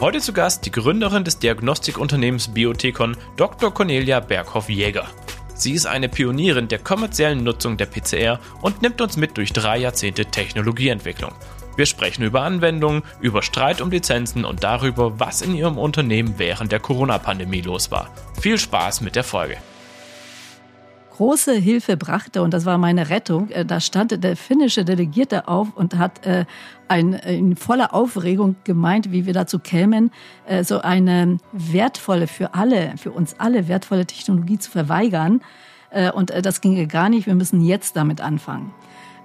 Heute zu Gast die Gründerin des Diagnostikunternehmens Biothekon, Dr. Cornelia Berghoff-Jäger. Sie ist eine Pionierin der kommerziellen Nutzung der PCR und nimmt uns mit durch drei Jahrzehnte Technologieentwicklung. Wir sprechen über Anwendungen, über Streit um Lizenzen und darüber, was in ihrem Unternehmen während der Corona-Pandemie los war. Viel Spaß mit der Folge große Hilfe brachte, und das war meine Rettung, äh, da stand der finnische Delegierte auf und hat äh, ein, in voller Aufregung gemeint, wie wir dazu kämen, äh, so eine wertvolle, für alle, für uns alle wertvolle Technologie zu verweigern. Und das ginge gar nicht, wir müssen jetzt damit anfangen.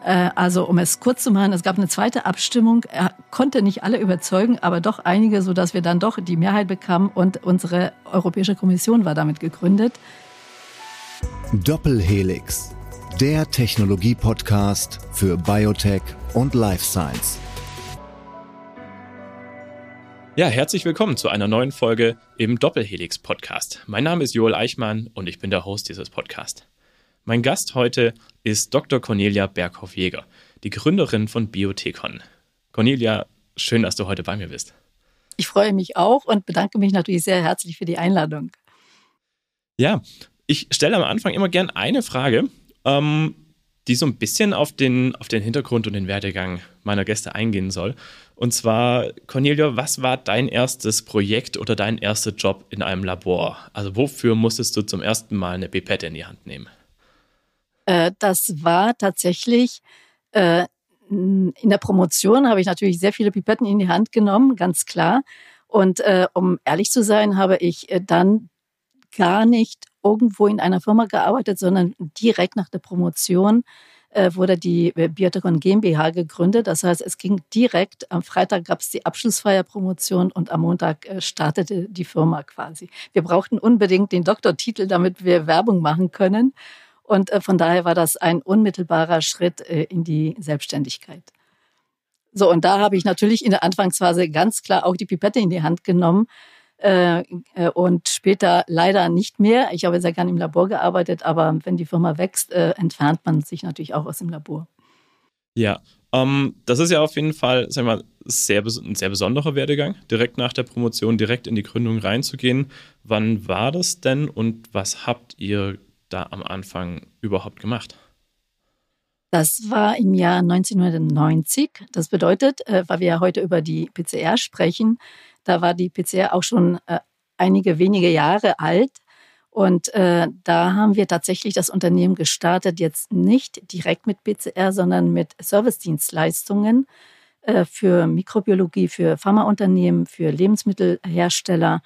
Also um es kurz zu machen, es gab eine zweite Abstimmung. Er konnte nicht alle überzeugen, aber doch einige, so dass wir dann doch die Mehrheit bekamen und unsere Europäische Kommission war damit gegründet. Doppelhelix, der Technologie-Podcast für Biotech und Life Science. Ja, herzlich willkommen zu einer neuen Folge im Doppelhelix Podcast. Mein Name ist Joel Eichmann und ich bin der Host dieses Podcasts. Mein Gast heute ist Dr. Cornelia Berghoff-Jäger, die Gründerin von Biothekon. Cornelia, schön, dass du heute bei mir bist. Ich freue mich auch und bedanke mich natürlich sehr herzlich für die Einladung. Ja, ich stelle am Anfang immer gern eine Frage, ähm, die so ein bisschen auf den, auf den Hintergrund und den Werdegang meiner Gäste eingehen soll. Und zwar, Cornelia, was war dein erstes Projekt oder dein erster Job in einem Labor? Also wofür musstest du zum ersten Mal eine Pipette in die Hand nehmen? Äh, das war tatsächlich äh, in der Promotion habe ich natürlich sehr viele Pipetten in die Hand genommen, ganz klar. Und äh, um ehrlich zu sein, habe ich äh, dann gar nicht irgendwo in einer Firma gearbeitet, sondern direkt nach der Promotion äh, wurde die Biotechon GmbH gegründet. Das heißt, es ging direkt, am Freitag gab es die Abschlussfeierpromotion und am Montag äh, startete die Firma quasi. Wir brauchten unbedingt den Doktortitel, damit wir Werbung machen können. Und äh, von daher war das ein unmittelbarer Schritt in die Selbstständigkeit. So, und da habe ich natürlich in der Anfangsphase ganz klar auch die Pipette in die Hand genommen äh, äh, und später leider nicht mehr. Ich habe sehr gerne im Labor gearbeitet, aber wenn die Firma wächst, äh, entfernt man sich natürlich auch aus dem Labor. Ja, ähm, das ist ja auf jeden Fall, sag mal, sehr, ein sehr besonderer Werdegang, direkt nach der Promotion direkt in die Gründung reinzugehen. Wann war das denn und was habt ihr da am Anfang überhaupt gemacht? Das war im Jahr 1990. Das bedeutet, weil wir ja heute über die PCR sprechen, da war die PCR auch schon äh, einige wenige Jahre alt. Und äh, da haben wir tatsächlich das Unternehmen gestartet, jetzt nicht direkt mit PCR, sondern mit Servicedienstleistungen äh, für Mikrobiologie, für Pharmaunternehmen, für Lebensmittelhersteller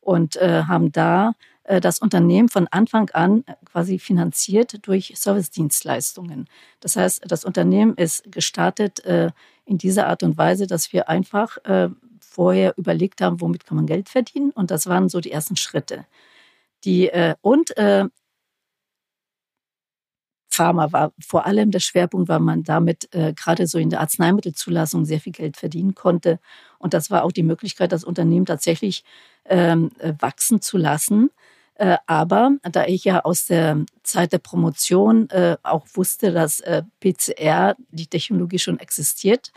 und äh, haben da äh, das Unternehmen von Anfang an quasi finanziert durch Servicedienstleistungen. Das heißt, das Unternehmen ist gestartet äh, in dieser Art und Weise, dass wir einfach äh, vorher überlegt haben, womit kann man Geld verdienen. Und das waren so die ersten Schritte. Die, äh, und äh, Pharma war vor allem der Schwerpunkt, weil man damit äh, gerade so in der Arzneimittelzulassung sehr viel Geld verdienen konnte. Und das war auch die Möglichkeit, das Unternehmen tatsächlich ähm, äh, wachsen zu lassen. Äh, aber da ich ja aus der Zeit der Promotion äh, auch wusste, dass äh, PCR, die Technologie schon existiert,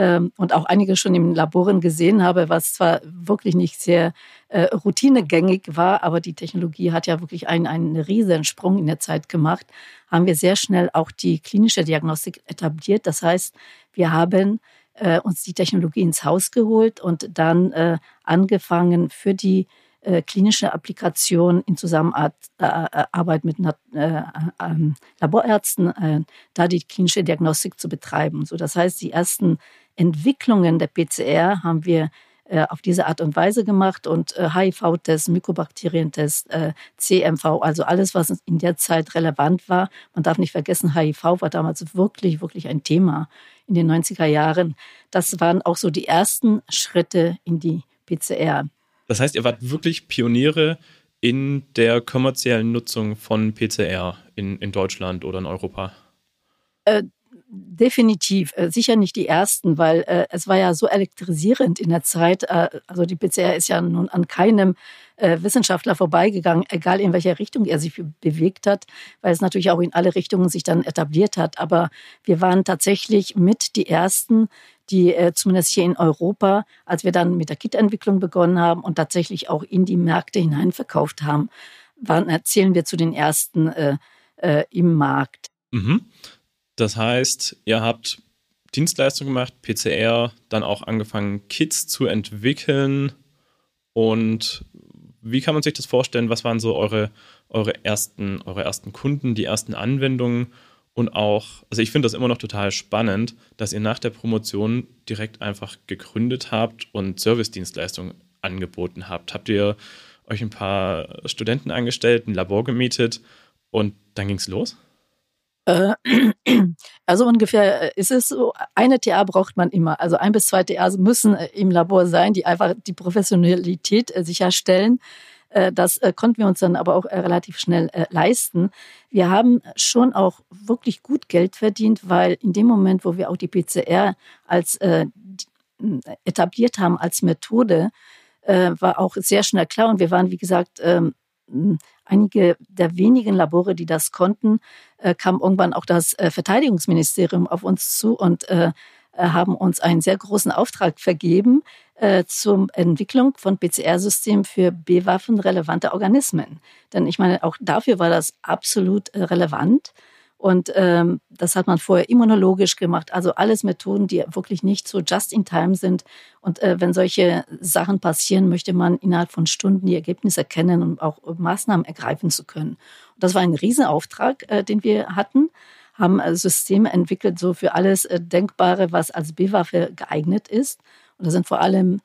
ähm, und auch einige schon im Laboren gesehen habe, was zwar wirklich nicht sehr äh, routinegängig war, aber die Technologie hat ja wirklich einen, einen riesen Sprung in der Zeit gemacht, haben wir sehr schnell auch die klinische Diagnostik etabliert. Das heißt, wir haben äh, uns die Technologie ins Haus geholt und dann äh, angefangen für die äh, klinische Applikation in Zusammenarbeit äh, mit äh, ähm, Laborärzten, da die klinische Diagnostik zu betreiben. So, das heißt, die ersten Entwicklungen der PCR haben wir auf diese Art und Weise gemacht und HIV-Test, Mykobakterientest, CMV, also alles, was in der Zeit relevant war. Man darf nicht vergessen, HIV war damals wirklich, wirklich ein Thema in den 90er Jahren. Das waren auch so die ersten Schritte in die PCR. Das heißt, ihr wart wirklich Pioniere in der kommerziellen Nutzung von PCR in, in Deutschland oder in Europa? Äh, definitiv. Äh, sicher nicht die ersten, weil äh, es war ja so elektrisierend in der Zeit. Äh, also die PCR ist ja nun an keinem äh, Wissenschaftler vorbeigegangen, egal in welcher Richtung er sich bewegt hat, weil es natürlich auch in alle Richtungen sich dann etabliert hat. Aber wir waren tatsächlich mit die Ersten, die äh, zumindest hier in Europa, als wir dann mit der Kit-Entwicklung begonnen haben und tatsächlich auch in die Märkte hinein verkauft haben, waren, erzählen wir zu den ersten äh, äh, im Markt. Mhm. Das heißt, ihr habt Dienstleistungen gemacht, PCR, dann auch angefangen, Kits zu entwickeln. Und wie kann man sich das vorstellen? Was waren so eure, eure, ersten, eure ersten Kunden, die ersten Anwendungen? Und auch, also ich finde das immer noch total spannend, dass ihr nach der Promotion direkt einfach gegründet habt und Servicedienstleistungen angeboten habt. Habt ihr euch ein paar Studenten angestellt, ein Labor gemietet und dann ging es los? Äh, also ungefähr äh, ist es so, eine TA braucht man immer. Also ein bis zwei TAs müssen äh, im Labor sein, die einfach die Professionalität sicherstellen. Das konnten wir uns dann aber auch relativ schnell leisten. Wir haben schon auch wirklich gut Geld verdient, weil in dem Moment, wo wir auch die PCR als etabliert haben als Methode, war auch sehr schnell klar und wir waren, wie gesagt, ähm, einige der wenigen Labore, die das konnten, äh, kam irgendwann auch das äh, Verteidigungsministerium auf uns zu und äh, haben uns einen sehr großen Auftrag vergeben äh, zur Entwicklung von PCR-Systemen für B-Waffen-relevante Organismen. Denn ich meine, auch dafür war das absolut äh, relevant. Und ähm, das hat man vorher immunologisch gemacht. Also alles Methoden, die wirklich nicht so just in time sind. Und äh, wenn solche Sachen passieren, möchte man innerhalb von Stunden die Ergebnisse erkennen und auch Maßnahmen ergreifen zu können. Und das war ein Riesenauftrag, äh, den wir hatten haben äh, Systeme entwickelt, so für alles äh, Denkbare, was als B-Waffe geeignet ist. Und das sind vor allem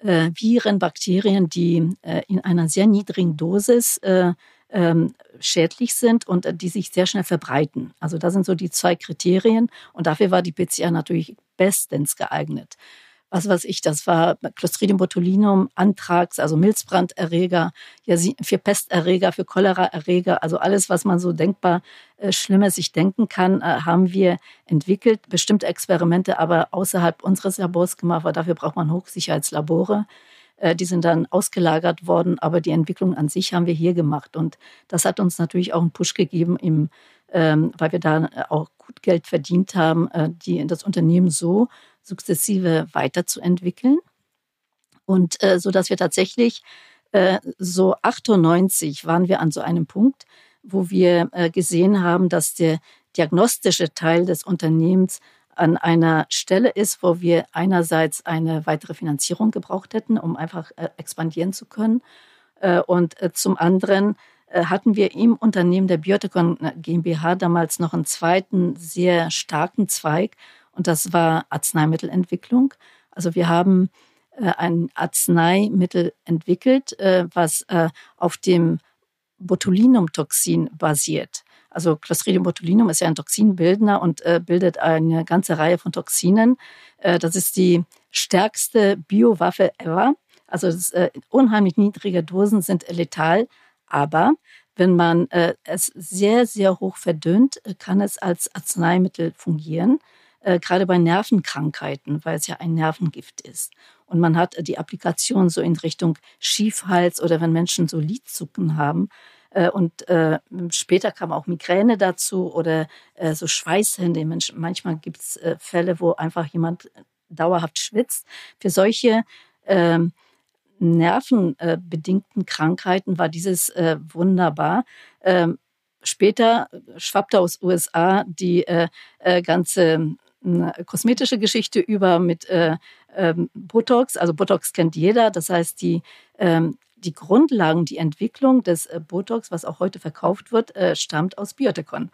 äh, Viren, Bakterien, die in einer sehr niedrigen Dosis äh, ähm, schädlich sind und die sich sehr schnell verbreiten. Also das sind so die zwei Kriterien und dafür war die PCR natürlich bestens geeignet. Was weiß ich, das war Clostridium botulinum, Anthrax, also Milzbranderreger, für Pesterreger, für Choleraerreger, also alles, was man so denkbar äh, Schlimmes sich denken kann, äh, haben wir entwickelt. Bestimmte Experimente aber außerhalb unseres Labors gemacht, weil dafür braucht man Hochsicherheitslabore. Äh, die sind dann ausgelagert worden, aber die Entwicklung an sich haben wir hier gemacht. Und das hat uns natürlich auch einen Push gegeben, im, ähm, weil wir da auch gut Geld verdient haben, die, das Unternehmen so sukzessive weiterzuentwickeln. Und äh, so dass wir tatsächlich äh, so 98 waren wir an so einem Punkt, wo wir äh, gesehen haben, dass der diagnostische Teil des Unternehmens an einer Stelle ist, wo wir einerseits eine weitere Finanzierung gebraucht hätten, um einfach äh, expandieren zu können. Äh, und äh, zum anderen hatten wir im Unternehmen der Biotecon GmbH damals noch einen zweiten sehr starken Zweig und das war Arzneimittelentwicklung. Also wir haben ein Arzneimittel entwickelt, was auf dem Botulinumtoxin basiert. Also Clostridium botulinum ist ja ein Toxinbildner und äh, bildet eine ganze Reihe von Toxinen. Äh, das ist die stärkste Biowaffe ever. Also ist, äh, unheimlich niedrige Dosen sind letal, aber wenn man äh, es sehr, sehr hoch verdünnt, äh, kann es als Arzneimittel fungieren, äh, gerade bei Nervenkrankheiten, weil es ja ein Nervengift ist. Und man hat die Applikation so in Richtung Schiefhals oder wenn Menschen so Lidzucken haben, äh, und äh, später kam auch Migräne dazu oder äh, so Schweißhände. Manchmal gibt es äh, Fälle, wo einfach jemand dauerhaft schwitzt. Für solche ähm, nervenbedingten Krankheiten war dieses äh, wunderbar. Ähm, später schwappte aus USA die äh, äh, ganze äh, kosmetische Geschichte über mit äh, ähm, Botox. Also Botox kennt jeder. Das heißt, die ähm, die Grundlagen, die Entwicklung des äh, Botox, was auch heute verkauft wird, äh, stammt aus Biotecon.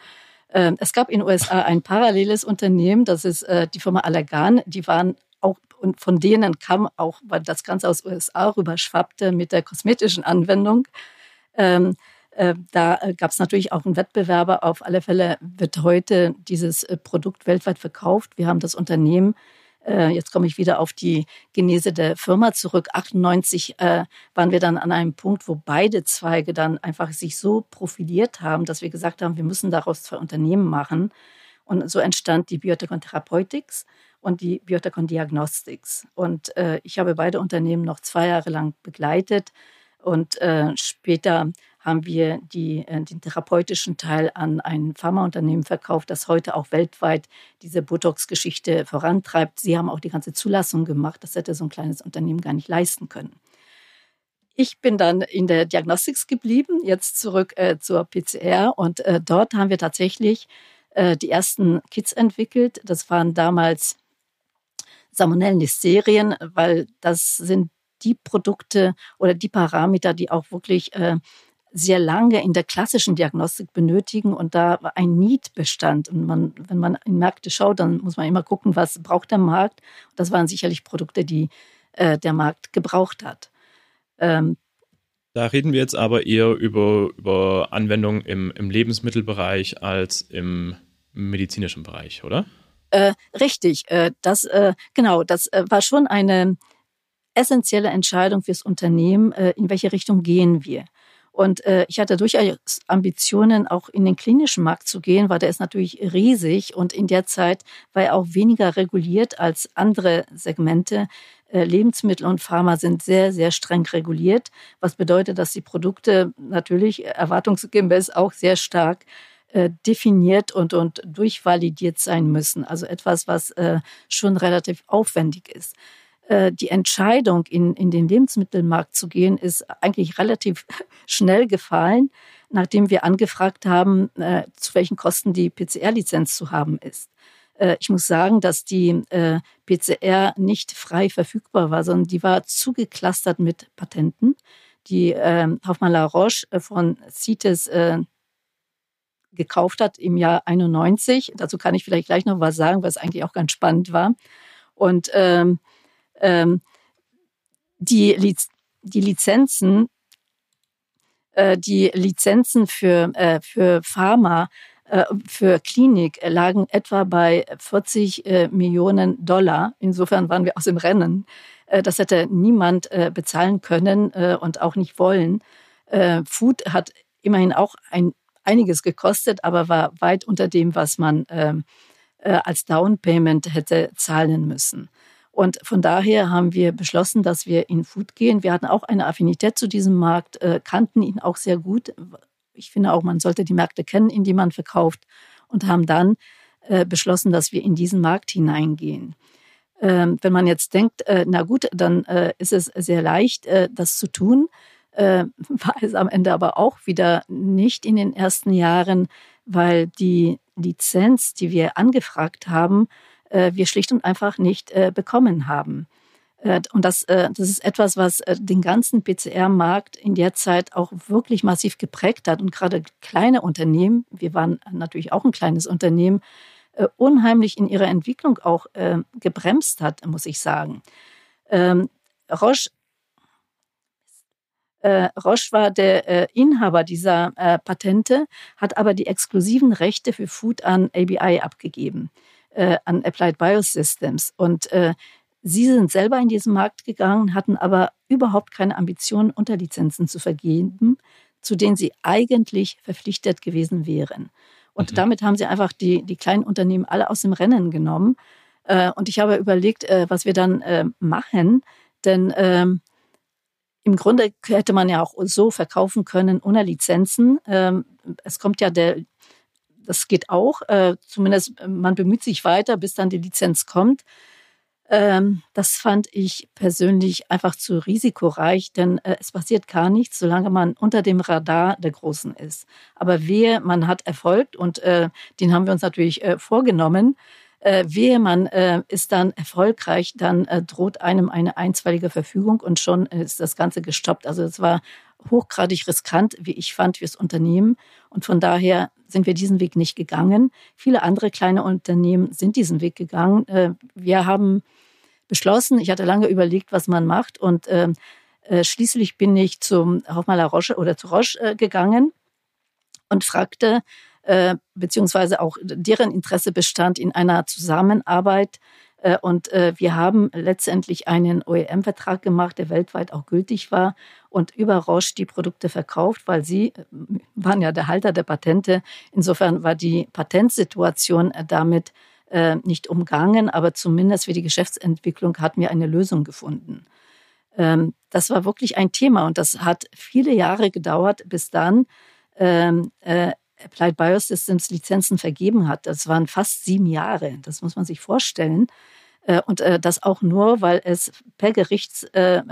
Ähm, es gab in den USA ein paralleles Unternehmen, das ist äh, die Firma Allergan. Die waren auch, und von denen kam auch, weil das Ganze aus USA rüber schwappte mit der kosmetischen Anwendung. Ähm, da gab es natürlich auch einen Wettbewerber. Auf alle Fälle wird heute dieses Produkt weltweit verkauft. Wir haben das Unternehmen äh, jetzt komme ich wieder auf die Genese der Firma zurück. 98 äh, waren wir dann an einem Punkt, wo beide Zweige dann einfach sich so profiliert haben, dass wir gesagt haben, wir müssen daraus zwei Unternehmen machen. Und so entstand die Biotech Therapeutics und die Biotech Diagnostics. Und äh, ich habe beide Unternehmen noch zwei Jahre lang begleitet. Und äh, später haben wir die, äh, den therapeutischen Teil an ein Pharmaunternehmen verkauft, das heute auch weltweit diese Botox-Geschichte vorantreibt. Sie haben auch die ganze Zulassung gemacht. Das hätte so ein kleines Unternehmen gar nicht leisten können. Ich bin dann in der Diagnostics geblieben, jetzt zurück äh, zur PCR und äh, dort haben wir tatsächlich äh, die ersten Kits entwickelt. Das waren damals Salmonellen-Listerien, weil das sind die Produkte oder die Parameter, die auch wirklich äh, sehr lange in der klassischen Diagnostik benötigen und da ein Need bestand. Und man, wenn man in Märkte schaut, dann muss man immer gucken, was braucht der Markt. Das waren sicherlich Produkte, die äh, der Markt gebraucht hat. Ähm, da reden wir jetzt aber eher über, über Anwendungen im, im Lebensmittelbereich als im medizinischen Bereich, oder? Äh, richtig, äh, das äh, genau, das äh, war schon eine essentielle Entscheidung fürs Unternehmen, äh, in welche Richtung gehen wir. Und äh, ich hatte durchaus Ambitionen, auch in den klinischen Markt zu gehen, weil der ist natürlich riesig und in der Zeit war er auch weniger reguliert als andere Segmente. Äh, Lebensmittel und Pharma sind sehr, sehr streng reguliert, was bedeutet, dass die Produkte natürlich erwartungsgemäß auch sehr stark äh, definiert und, und durchvalidiert sein müssen. Also etwas, was äh, schon relativ aufwendig ist. Äh, die Entscheidung, in, in den Lebensmittelmarkt zu gehen, ist eigentlich relativ schnell gefallen, nachdem wir angefragt haben, äh, zu welchen Kosten die PCR-Lizenz zu haben ist. Äh, ich muss sagen, dass die PCR nicht frei verfügbar war, sondern die war zugeklustert mit Patenten. Die ähm, Hoffmann-La Roche von CITES gekauft hat im Jahr 91. Dazu kann ich vielleicht gleich noch was sagen, was eigentlich auch ganz spannend war. Und ähm, ähm, die, Liz die Lizenzen, äh, die Lizenzen für, äh, für Pharma, äh, für Klinik lagen etwa bei 40 äh, Millionen Dollar. Insofern waren wir aus dem Rennen. Äh, das hätte niemand äh, bezahlen können und auch nicht wollen. Food hat immerhin auch ein, einiges gekostet, aber war weit unter dem, was man ähm, als Down Payment hätte zahlen müssen. Und von daher haben wir beschlossen, dass wir in Food gehen. Wir hatten auch eine Affinität zu diesem Markt, äh, kannten ihn auch sehr gut. Ich finde auch, man sollte die Märkte kennen, in die man verkauft und haben dann äh, beschlossen, dass wir in diesen Markt hineingehen. Ähm, wenn man jetzt denkt, äh, na gut, dann ist es sehr leicht, das zu tun, war es am Ende aber auch wieder nicht in den ersten Jahren, weil die Lizenz, die wir angefragt haben, wir schlicht und einfach nicht äh, bekommen haben. Äh, und das, das ist etwas, was den ganzen PCR-Markt in der Zeit auch wirklich massiv geprägt hat. Und gerade kleine Unternehmen, wir waren natürlich auch ein kleines Unternehmen, unheimlich in ihrer Entwicklung auch gebremst hat, muss ich sagen. Ähm, Roche Roche war der Inhaber dieser Patente, hat aber die exklusiven Rechte für Food an ABI abgegeben äh, an Applied Biosystems. Und äh, sie sind selber in diesen Markt gegangen, hatten aber überhaupt keine Ambitionen, Unterlizenzen zu vergeben, zu denen sie eigentlich verpflichtet gewesen wären. Und mhm. damit haben sie einfach die, die kleinen Unternehmen alle aus dem Rennen genommen. Äh, und ich habe überlegt, äh, was wir dann äh, machen, denn ähm, im Grunde hätte man ja auch so verkaufen können ohne Lizenzen. Ähm, es kommt ja der das geht auch. Äh, zumindest äh, man bemüht sich weiter, bis dann die Lizenz kommt. Ähm, das fand ich persönlich einfach zu risikoreich, denn äh, es passiert gar nichts, solange man unter dem Radar der Großen ist. Aber wehe, man hat Erfolg und äh, den haben wir uns natürlich äh, vorgenommen. Äh, wehe, man äh, ist dann erfolgreich, dann äh, droht einem eine einstweilige Verfügung und schon ist das Ganze gestoppt. Also es war hochgradig riskant, wie ich fand, fürs Unternehmen. Und von daher sind wir diesen Weg nicht gegangen. Viele andere kleine Unternehmen sind diesen Weg gegangen. Äh, wir haben beschlossen, ich hatte lange überlegt, was man macht und äh, äh, schließlich bin ich zum Hoffmann Roche oder zu Roche gegangen und fragte, beziehungsweise auch deren Interesse bestand in einer Zusammenarbeit äh, und äh, wir haben letztendlich einen OEM-Vertrag gemacht, der weltweit auch gültig war und über Roche die Produkte verkauft, weil sie äh, waren ja der Halter der Patente. Insofern war die Patentsituation damit nicht umgangen, aber zumindest für die Geschäftsentwicklung hatten wir eine Lösung gefunden. Ähm, das war wirklich ein Thema und das hat viele Jahre gedauert, bis dann ähm, äh, Applied Biosystems Lizenzen vergeben hat. Das waren fast sieben Jahre. Das muss man sich vorstellen. Äh, und äh, das auch nur, weil es per Gericht äh,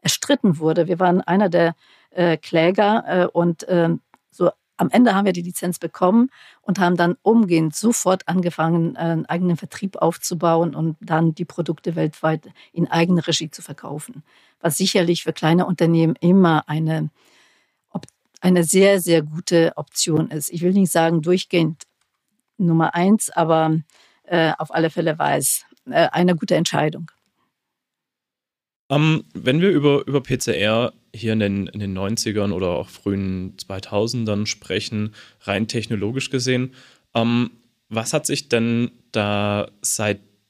erstritten wurde. Wir waren einer der Kläger und ähm, so am Ende haben wir die Lizenz bekommen und haben dann umgehend sofort angefangen, einen eigenen Vertrieb aufzubauen und dann die Produkte weltweit in eigener Regie zu verkaufen. Was sicherlich für kleine Unternehmen immer eine, eine sehr, sehr gute Option ist. Ich will nicht sagen durchgehend Nummer eins, aber äh, auf alle Fälle war es äh, eine gute Entscheidung. Um, ähm, wenn wir über, über PCR hier in den, in den 90ern oder auch frühen 2000ern sprechen, rein technologisch gesehen, um, ähm, was hat sich denn da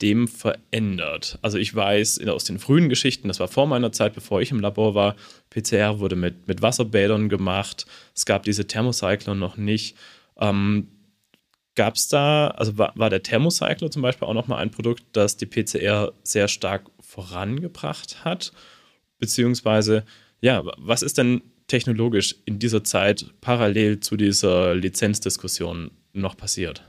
seitdem verändert? Also ich weiß aus den frühen Geschichten, das war vor meiner Zeit, bevor ich im Labor war, PCR wurde mit, mit Wasserbädern gemacht, es gab diese Thermocycler noch nicht. Ähm, Gab es da, also war, war der Thermocycler zum Beispiel auch nochmal ein Produkt, das die PCR sehr stark vorangebracht hat? Beziehungsweise, ja, was ist denn technologisch in dieser Zeit parallel zu dieser Lizenzdiskussion noch passiert?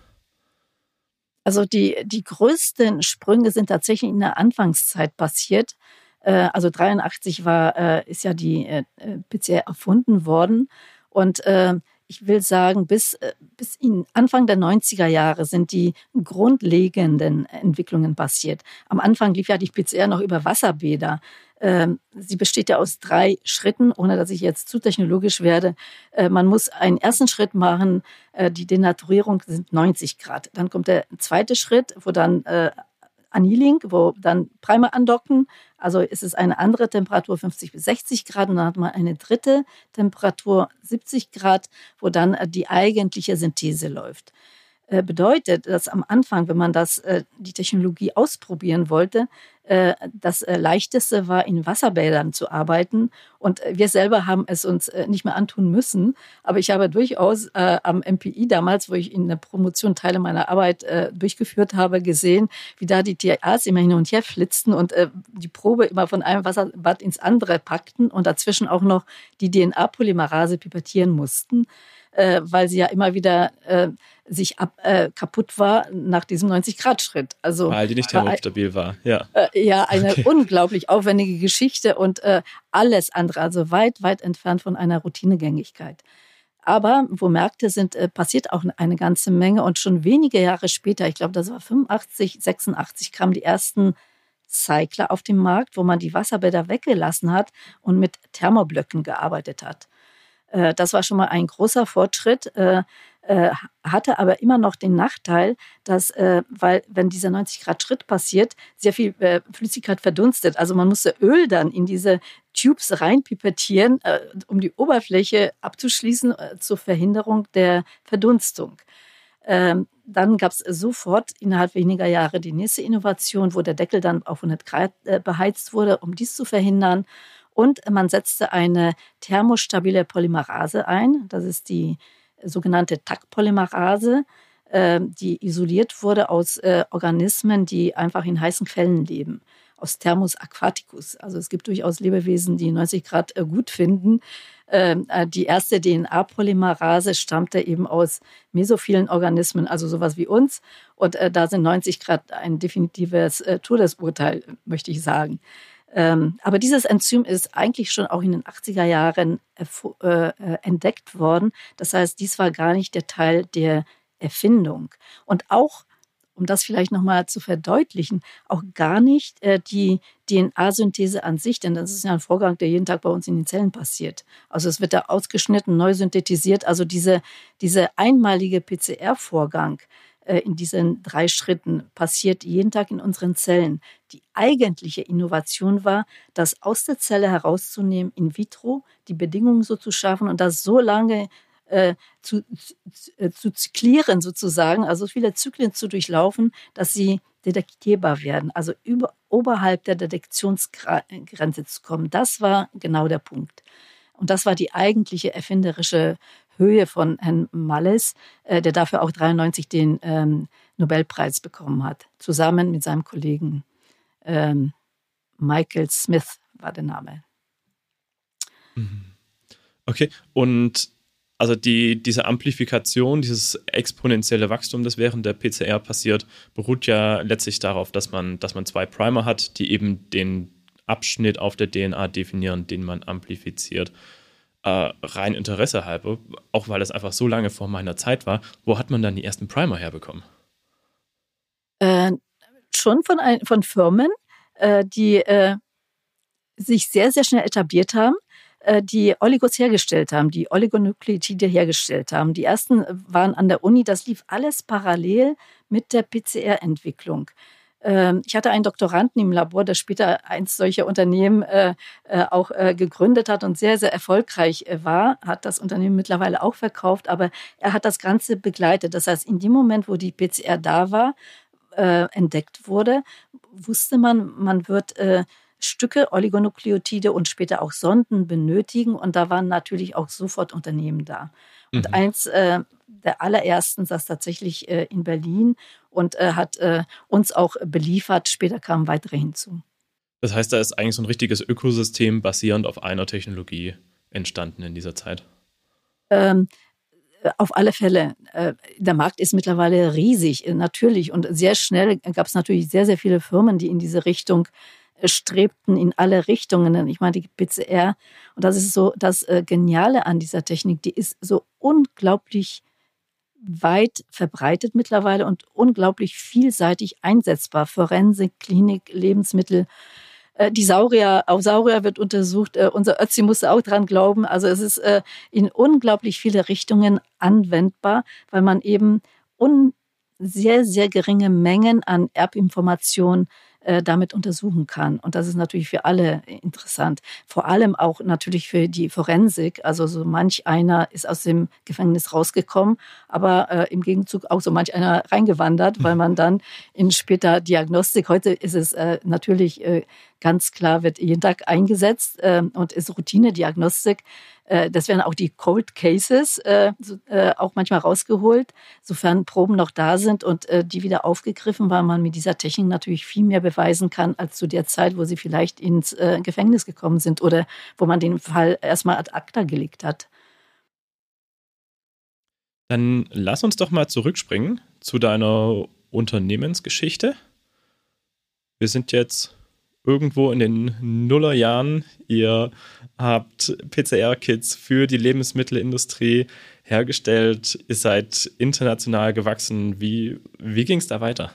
Also die, die größten Sprünge sind tatsächlich in der Anfangszeit passiert. Äh, also 83 war, äh, ist ja die äh, PCR erfunden worden. Und ich will sagen, bis, bis in Anfang der 90er Jahre sind die grundlegenden Entwicklungen passiert. Am Anfang lief ja die PCR noch über Wasserbäder. Ähm, sie besteht ja aus drei Schritten, ohne dass ich jetzt zu technologisch werde. Äh, man muss einen ersten Schritt machen, äh, die Denaturierung sind 90 Grad. Dann kommt der zweite Schritt, wo dann Annealing, wo dann Primer andocken. Also ist es eine andere Temperatur, 50 bis 60 Grad. Und dann hat man eine dritte Temperatur, 70 Grad, wo dann äh, die eigentliche Synthese läuft. Äh, bedeutet, dass am Anfang, wenn man das, äh, die Technologie ausprobieren wollte, äh, das leichteste war, in Wasserbädern zu arbeiten. Und wir selber haben es uns nicht mehr antun müssen. Aber ich habe durchaus am MPI damals, wo ich in der Promotion Teile meiner Arbeit durchgeführt habe, gesehen, wie da die TAs immer hin und her flitzten und die Probe immer von einem Wasserbad ins andere packten und dazwischen auch noch die DNA-Polymerase pipettieren mussten äh, weil sie ja immer wieder äh, sich ab, äh, kaputt war nach diesem 90-Grad-Schritt. Also, weil die nicht thermostabil war, ja. Äh, ja, eine okay. unglaublich aufwendige Geschichte und äh, alles andere, also weit, weit entfernt von einer Routinegängigkeit. Aber wo Märkte sind, äh, passiert auch eine ganze Menge. Und schon wenige Jahre später, ich glaube, das war 85, 86, kamen die ersten Cycler auf den Markt, wo man die Wasserbäder weggelassen hat und mit Thermoblöcken gearbeitet hat. Äh, das war schon mal ein großer Fortschritt, äh, äh, hatte aber immer noch den Nachteil, dass, weil wenn dieser 90 Grad Schritt passiert, sehr viel Flüssigkeit verdunstet. Also man musste Öl dann in diese Tubes reinpipettieren, um die Oberfläche abzuschließen zur Verhinderung der Verdunstung. Ähm, dann gab es sofort innerhalb weniger Jahre die nächste Innovation, wo der Deckel dann auf 100 Grad beheizt wurde, um dies zu verhindern. Und man setzte eine thermostabile Polymerase ein. Das ist die sogenannte TAC-Polymerase, äh, die isoliert wurde aus äh, Organismen, die einfach in heißen Quellen leben aus Thermus aquaticus. Also es gibt durchaus Lebewesen, die 90 Grad äh, gut finden. Ähm, die erste DNA-Polymerase stammte eben aus mesophilen Organismen, also sowas wie uns. Und da sind 90 Grad ein definitives Todesurteil, möchte ich sagen. Ähm, aber dieses Enzym ist eigentlich schon auch in den 80er Jahren äh, äh, entdeckt worden. Das heißt, dies war gar nicht der Teil der Erfindung. Und auch, um das vielleicht nochmal zu verdeutlichen, auch gar nicht äh, die DNA-Synthese an sich, denn das ist ja ein Vorgang, der jeden Tag bei uns in den Zellen passiert. Also es wird da ausgeschnitten, neu synthetisiert. Also diese, diese einmalige PCR-Vorgang, in diesen drei Schritten passiert jeden Tag in unseren Zellen. Die eigentliche Innovation war, das aus der Zelle herauszunehmen, in vitro, die Bedingungen so zu schaffen und das so lange äh, zu, zu, zu zyklieren sozusagen, also viele Zyklen zu durchlaufen, dass sie detektierbar werden, also über, oberhalb der Detektionsgrenze zu kommen. Das war genau der Punkt. Und das war die eigentliche erfinderische Höhe von Herrn Malles, äh, der dafür auch 93 den ähm, Nobelpreis bekommen hat, zusammen mit seinem Kollegen ähm, Michael Smith war der Name. Mhm. Okay, und also die, diese Amplifikation, dieses exponentielle Wachstum, das während der PCR passiert, beruht ja letztlich darauf, dass man, dass man zwei Primer hat, die eben den Abschnitt auf der DNA definieren, den man amplifiziert. Äh, rein Interesse halber, auch weil es einfach so lange vor meiner Zeit war, wo hat man dann die ersten Primer herbekommen? Äh, schon von, ein, von Firmen, äh, die äh, sich sehr, sehr schnell etabliert haben äh, die Oligos hergestellt haben, die Oligonukleotide hergestellt haben. Die ersten waren an der Uni, das lief alles parallel mit der PCR-Entwicklung. Ähm, ich hatte einen Doktoranden im Labor, der später eins solcher Unternehmen äh, äh, auch gegründet hat und sehr, sehr erfolgreich war, hat das Unternehmen mittlerweile auch verkauft, aber er hat das Ganze begleitet. Das heißt, in dem Moment, wo die PCR da war, entdeckt wurde, wusste man, man wird Stücke, Oligonukleotide und später auch Sonden benötigen. Und da waren natürlich auch sofort Unternehmen da. Und mhm. eins äh, der allerersten saß tatsächlich äh, in Berlin und äh, hat äh, uns auch beliefert. Später kamen weitere hinzu. Das heißt, da ist eigentlich so ein richtiges Ökosystem basierend auf einer Technologie entstanden in dieser Zeit. Ähm, auf alle Fälle. Äh, der Markt ist mittlerweile riesig, äh, natürlich. Und sehr schnell gab es natürlich sehr, sehr viele Firmen, die in diese Richtung strebten in alle Richtungen. Ich meine, die PCR, und das ist so das äh, Geniale an dieser Technik, die ist so unglaublich weit verbreitet mittlerweile und unglaublich vielseitig einsetzbar. Forensik, Klinik, Lebensmittel. Äh, die Saurier, auf Saurier wird untersucht. Äh, unser Ötzi musste auch dran glauben. Also es ist in unglaublich viele Richtungen anwendbar, weil man eben un sehr, sehr geringe Mengen an Erbinformationen äh, damit untersuchen kann. Und das ist natürlich für alle interessant. Vor allem auch natürlich für die Forensik. Also so manch einer ist aus dem Gefängnis rausgekommen, aber äh, im Gegenzug auch so manch einer reingewandert, weil man dann in später Diagnostik, heute ist es äh, natürlich äh, ganz klar, wird jeden Tag eingesetzt äh, und ist Routine-Diagnostik. Äh, das werden auch die Cold Cases äh, äh, auch manchmal rausgeholt, sofern Proben noch da sind und die wieder aufgegriffen, weil man mit dieser Technik natürlich viel mehr beweisen kann als zu der Zeit, wo sie vielleicht ins Gefängnis gekommen sind oder wo man den Fall erstmal ad acta gelegt hat. Dann lass uns doch mal zurückspringen zu deiner Unternehmensgeschichte. Wir sind jetzt irgendwo in den Nullerjahren. Ihr habt PCR-Kits für die Lebensmittelindustrie hergestellt. Ihr seid international gewachsen. Wie, wie ging es da weiter?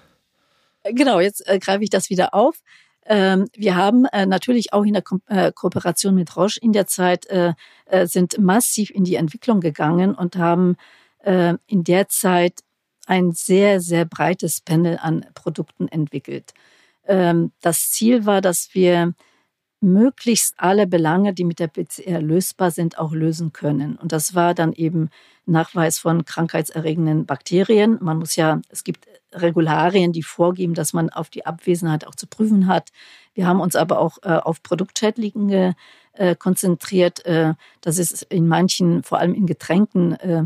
Genau, jetzt äh, greife ich das wieder auf. Ähm, wir haben äh, natürlich auch in der Ko äh, Kooperation mit Roche in der Zeit äh, äh, sind massiv in die Entwicklung gegangen und haben äh, in der Zeit ein sehr, sehr breites Panel an Produkten entwickelt. Ähm, das Ziel war, dass wir möglichst alle Belange, die mit der PCR lösbar sind, auch lösen können. Und das war dann eben Nachweis von krankheitserregenden Bakterien. Man muss ja, es gibt Regularien, die vorgeben, dass man auf die Abwesenheit auch zu prüfen hat. Wir haben uns aber auch äh, auf Produktschädlinge äh, konzentriert. Äh, das ist in manchen, vor allem in Getränken, äh,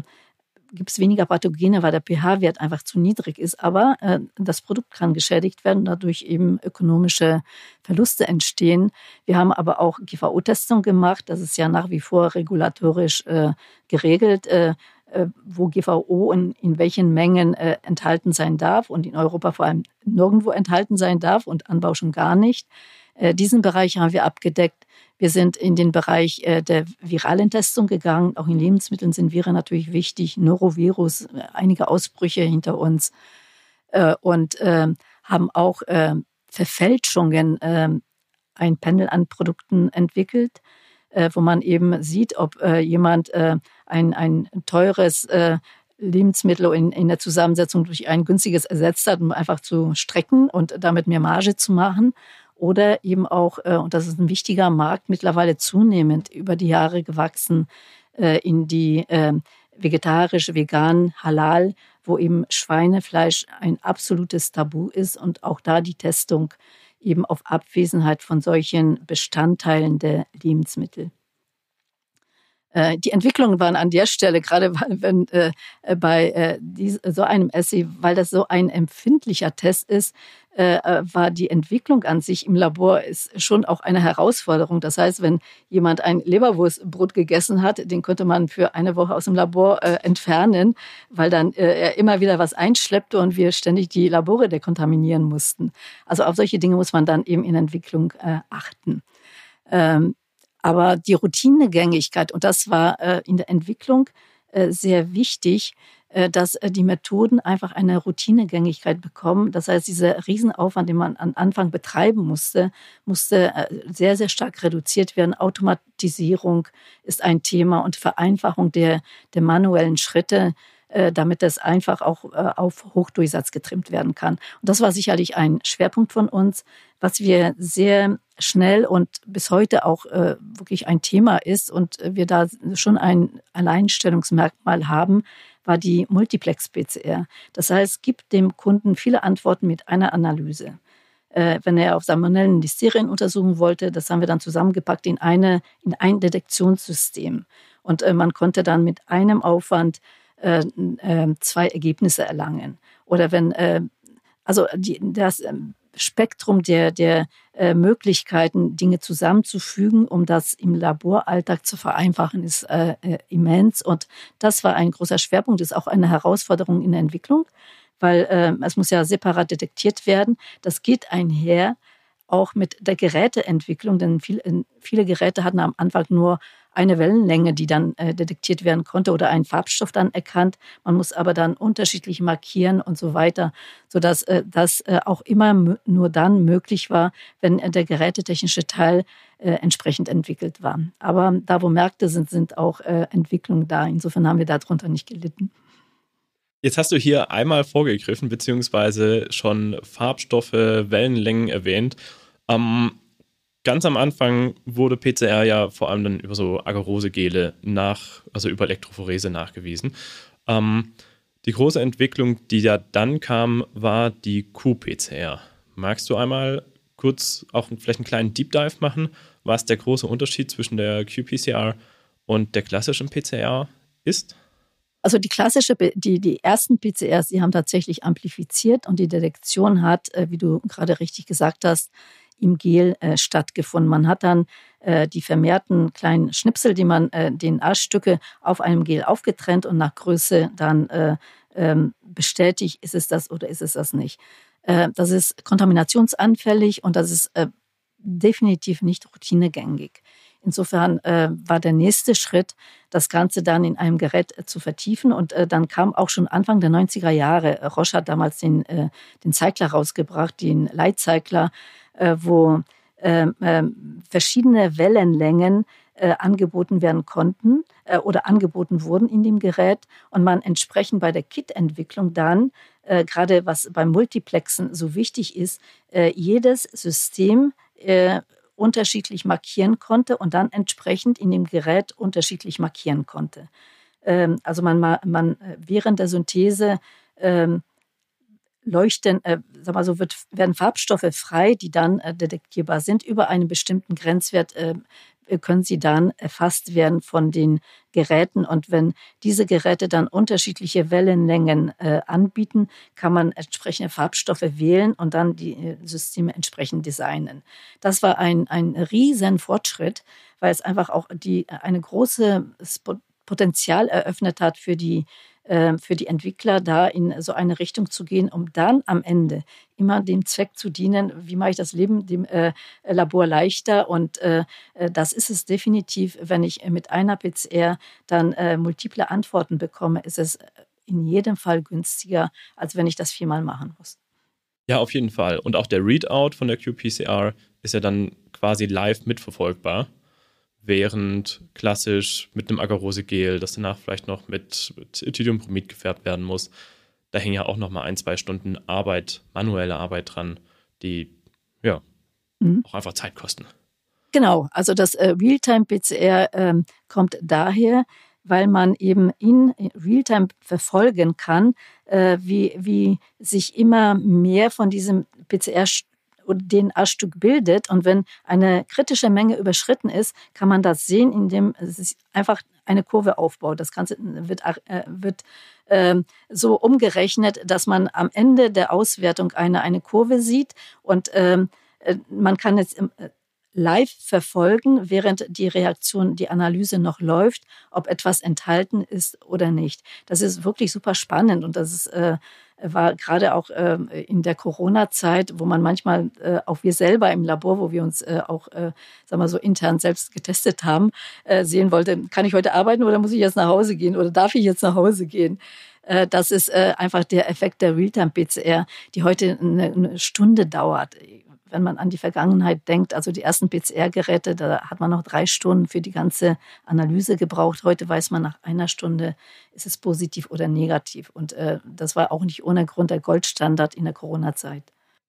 gibt es weniger Pathogene, weil der pH-Wert einfach zu niedrig ist. Aber äh, das Produkt kann geschädigt werden, dadurch eben ökonomische Verluste entstehen. Wir haben aber auch GVO-Testung gemacht. Das ist ja nach wie vor regulatorisch äh, geregelt, äh, äh wo GVO in, in welchen Mengen äh, enthalten sein darf und in Europa vor allem nirgendwo enthalten sein darf und Anbau schon gar nicht. Äh, diesen Bereich haben wir abgedeckt. Wir sind in den Bereich äh, der viralen Testung gegangen. Auch in Lebensmitteln sind Viren natürlich wichtig. Norovirus, äh, einige Ausbrüche hinter uns. Und ähm, haben auch Verfälschungen, ähm, ein Panel an Produkten entwickelt, wo man eben sieht, ob jemand ein, ein teures Lebensmittel in, in der Zusammensetzung durch ein günstiges ersetzt hat, um einfach zu strecken und damit mehr Marge zu machen oder eben auch, äh, und das ist ein wichtiger Markt, mittlerweile zunehmend über die Jahre gewachsen äh, in die ähm, vegetarische, vegan, halal, wo eben Schweinefleisch ein absolutes Tabu ist und auch da die Testung eben auf Abwesenheit von solchen Bestandteilen der Lebensmittel. Äh, die Entwicklungen waren an der Stelle, gerade wenn äh, bei äh, dies, so einem Essay, weil das so ein empfindlicher Test ist, äh, äh, war die Entwicklung an sich im Labor ist schon auch eine Herausforderung. Das heißt, wenn jemand ein Leberwurstbrot gegessen hat, den konnte man für eine Woche aus dem Labor äh, entfernen, weil dann äh, er immer wieder was einschleppte und wir ständig die Labore dekontaminieren mussten. Also auf solche Dinge muss man dann eben in Entwicklung äh, achten. Ähm, aber die Routinegängigkeit, und das war äh, in der Entwicklung äh, sehr wichtig, äh, dass äh, die Methoden einfach eine Routinegängigkeit bekommen. Das heißt, dieser Riesenaufwand, den man am Anfang betreiben musste, musste äh, sehr, sehr stark reduziert werden. Automatisierung ist ein Thema und Vereinfachung der, der manuellen Schritte damit das einfach auch auf Hochdurchsatz getrimmt werden kann. Und das war sicherlich ein Schwerpunkt von uns, was wir sehr schnell und bis heute auch wirklich ein Thema ist und wir da schon ein Alleinstellungsmerkmal haben, war die Multiplex-PCR. Das heißt, gibt dem Kunden viele Antworten mit einer Analyse. Äh, wenn er auf Salmonellen Listerien untersuchen wollte, das haben wir dann zusammengepackt in, eine, in ein Detektionssystem. Und äh, man konnte dann mit einem Aufwand äh, äh zwei Ergebnisse erlangen. Oder wenn, äh, also die, das ähm, Spektrum der, der äh, Möglichkeiten, Dinge zusammenzufügen, um das im Laboralltag zu vereinfachen, ist äh, äh, immens. Und das war ein großer Schwerpunkt, ist auch eine Herausforderung in der Entwicklung, weil äh, es muss ja separat detektiert werden. Das geht einher auch mit der Geräteentwicklung, denn viel, viele Geräte hatten am Anfang nur eine Wellenlänge, die dann äh, detektiert werden konnte oder einen Farbstoff dann erkannt. Man muss aber dann unterschiedlich markieren und so weiter, sodass äh, das äh, auch immer nur dann möglich war, wenn äh, der gerätetechnische Teil äh, entsprechend entwickelt war. Aber da, wo Märkte sind, sind auch äh, Entwicklungen da. Insofern haben wir darunter nicht gelitten. Jetzt hast du hier einmal vorgegriffen, beziehungsweise schon Farbstoffe, Wellenlängen erwähnt. Ähm, ganz am Anfang wurde PCR ja vor allem dann über so Agarose-Gele nach, also über Elektrophorese nachgewiesen. Ähm, die große Entwicklung, die ja dann kam, war die qPCR. Magst du einmal kurz auch vielleicht einen kleinen Deep Dive machen, was der große Unterschied zwischen der qPCR und der klassischen PCR ist? Also die klassische, die, die ersten PCRs, die haben tatsächlich amplifiziert und die Detektion hat, äh, wie du gerade richtig gesagt hast, im Gel äh, stattgefunden. Man hat dann äh, die vermehrten kleinen Schnipsel, die man äh, DNA-Stücke auf einem Gel aufgetrennt und nach Größe dann äh, ähm, bestätigt, ist es das oder ist es das nicht. Äh, das ist kontaminationsanfällig und das ist definitiv nicht routinegängig. Insofern äh, war der nächste Schritt, das Ganze dann in einem Gerät äh, zu vertiefen. Und äh, dann kam auch schon Anfang der 90er Jahre, Roche hat damals den, den Zeigler rausgebracht, den Leitzeigler, wo ähm, ähm, verschiedene Wellenlängen äh, angeboten werden konnten äh, oder angeboten wurden in dem Gerät und man entsprechend bei der Kit-Entwicklung dann, äh, gerade was beim Multiplexen so wichtig ist, äh, jedes System äh, unterschiedlich markieren konnte und dann entsprechend in dem Gerät unterschiedlich markieren konnte. Ähm, also man, man während der Synthese ähm, leuchten, äh, sag mal so, wird, werden Farbstoffe frei, die dann äh, detektierbar sind. Über einen bestimmten Grenzwert äh, können sie dann erfasst werden von den Geräten. Und wenn diese Geräte dann unterschiedliche Wellenlängen äh, anbieten, kann man entsprechende Farbstoffe wählen und dann die äh, Systeme entsprechend designen. Das war ein, ein riesen Fortschritt, weil es einfach auch die, eine große Potenzial eröffnet hat für die ähm, für die Entwickler, da in so eine Richtung zu gehen, um dann am Ende immer dem Zweck zu dienen, wie mache ich das Leben dem äh, Labor leichter. Und äh, äh das ist es definitiv, wenn ich mit einer PCR dann äh, multiple Antworten bekomme, ist es in jedem Fall günstiger, als wenn ich das viermal machen muss. Ja, auf jeden Fall. Und auch der Readout von der qPCR ist ja dann quasi live mitverfolgbar während klassisch mit einem Agarose-Gel, das danach vielleicht noch mit, mit Ethylenbromid gefärbt werden muss, da hängen ja auch noch mal ein, zwei Stunden Arbeit, manuelle Arbeit dran, die ja mhm. auch einfach Zeit kosten. Genau, also das äh, Realtime-PCR ähm, kommt daher, weil man eben in Realtime verfolgen kann, äh, wie, wie sich immer mehr von diesem PCR wo DNA-Stück bildet. Und wenn eine kritische Menge überschritten ist, kann man das sehen, indem es einfach eine Kurve aufbaut. Das Ganze wird, äh, wird äh, so umgerechnet, dass man am Ende der Auswertung eine, eine Kurve sieht und ähm, äh, man kann jetzt äh, live verfolgen, während die Reaktion, die Analyse noch läuft, ob etwas enthalten ist oder nicht. Das ist wirklich super spannend und das ist, äh, war gerade auch äh, in der Corona-Zeit, wo man manchmal, äh, auch wir selber im Labor, wo wir uns äh, auch, äh, sagen wir so, intern selbst getestet haben, sehen wollte, kann ich heute arbeiten oder muss ich jetzt nach Hause gehen oder darf ich jetzt nach Hause gehen? Das ist einfach der Effekt der Realtime-PCR, die heute eine Stunde dauert wenn man an die Vergangenheit denkt, also die ersten PCR-Geräte, da hat man noch drei Stunden für die ganze Analyse gebraucht. Heute weiß man nach einer Stunde, ist es positiv oder negativ. Und äh, das war auch nicht ohne Grund der Goldstandard in der Corona-Zeit.